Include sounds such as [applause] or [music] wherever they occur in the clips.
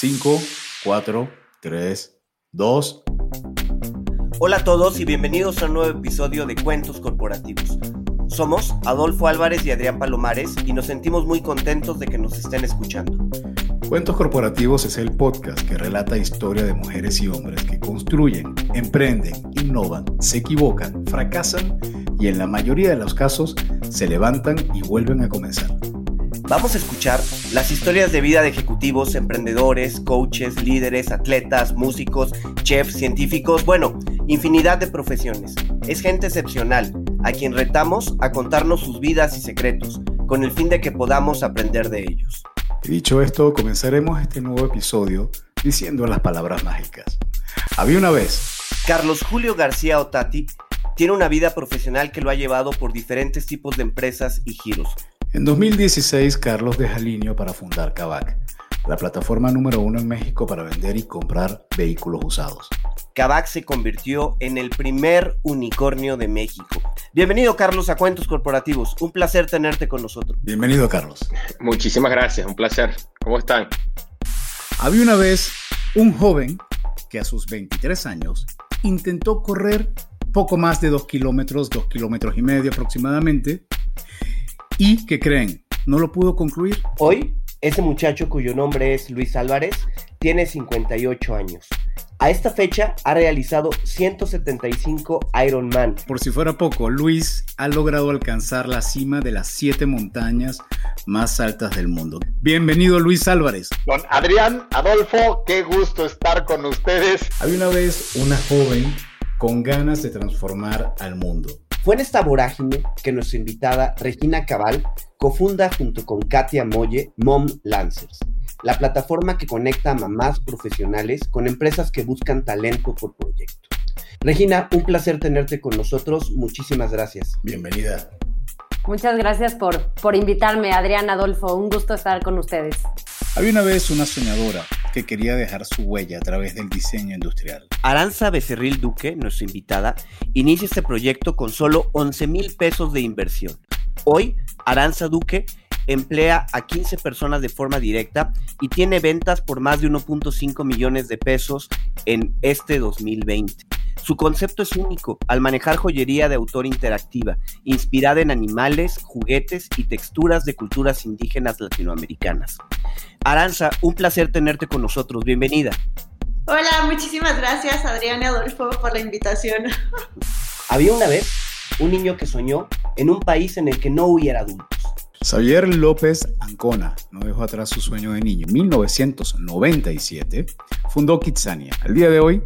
5, 4, 3, 2. Hola a todos y bienvenidos a un nuevo episodio de Cuentos Corporativos. Somos Adolfo Álvarez y Adrián Palomares y nos sentimos muy contentos de que nos estén escuchando. Cuentos Corporativos es el podcast que relata historia de mujeres y hombres que construyen, emprenden, innovan, se equivocan, fracasan y en la mayoría de los casos se levantan y vuelven a comenzar. Vamos a escuchar las historias de vida de ejecutivos, emprendedores, coaches, líderes, atletas, músicos, chefs, científicos, bueno, infinidad de profesiones. Es gente excepcional, a quien retamos a contarnos sus vidas y secretos, con el fin de que podamos aprender de ellos. dicho esto, comenzaremos este nuevo episodio diciendo las palabras mágicas. Había una vez. Carlos Julio García Otati tiene una vida profesional que lo ha llevado por diferentes tipos de empresas y giros en 2016, Carlos deja Linio para fundar Kavak, la plataforma número uno en México para vender y comprar vehículos usados. Kavak se convirtió en el primer unicornio de México. Bienvenido, Carlos, a Cuentos Corporativos. Un placer tenerte con nosotros. Bienvenido, Carlos. Muchísimas gracias, un placer. ¿Cómo están? Había una vez un joven que a sus 23 años intentó correr poco más de dos kilómetros, dos kilómetros y medio aproximadamente, ¿Y qué creen? ¿No lo pudo concluir? Hoy, ese muchacho cuyo nombre es Luis Álvarez tiene 58 años. A esta fecha ha realizado 175 Ironman. Por si fuera poco, Luis ha logrado alcanzar la cima de las siete montañas más altas del mundo. Bienvenido Luis Álvarez. Don Adrián, Adolfo, qué gusto estar con ustedes. Hay una vez una joven con ganas de transformar al mundo. Fue en esta vorágine que nuestra invitada Regina Cabal cofunda junto con Katia Molle Mom Lancers, la plataforma que conecta a mamás profesionales con empresas que buscan talento por proyecto. Regina, un placer tenerte con nosotros. Muchísimas gracias. Bienvenida. Muchas gracias por, por invitarme, Adrián Adolfo. Un gusto estar con ustedes. Había una vez una soñadora que quería dejar su huella a través del diseño industrial. Aranza Becerril Duque, nuestra invitada, inicia este proyecto con solo 11 mil pesos de inversión. Hoy, Aranza Duque emplea a 15 personas de forma directa y tiene ventas por más de 1.5 millones de pesos en este 2020. Su concepto es único al manejar joyería de autor interactiva, inspirada en animales, juguetes y texturas de culturas indígenas latinoamericanas. Aranza, un placer tenerte con nosotros. Bienvenida. Hola, muchísimas gracias Adrián y Adolfo por la invitación. [laughs] Había una vez un niño que soñó en un país en el que no hubiera adultos. Xavier López Ancona no dejó atrás su sueño de niño. En 1997 fundó Kitsania. Al día de hoy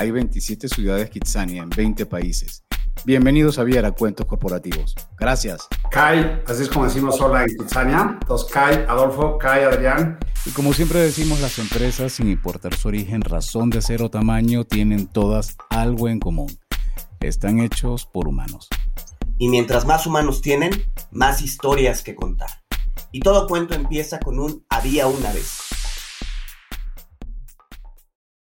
hay 27 ciudades Kitsania en 20 países. Bienvenidos a a Cuentos Corporativos. Gracias. Kai, así es como decimos hola en Kitsania. Entonces, Kai, Adolfo, Kai, Adrián. Y como siempre decimos, las empresas, sin importar su origen, razón de ser o tamaño, tienen todas algo en común. Están hechos por humanos. Y mientras más humanos tienen, más historias que contar. Y todo cuento empieza con un había una vez.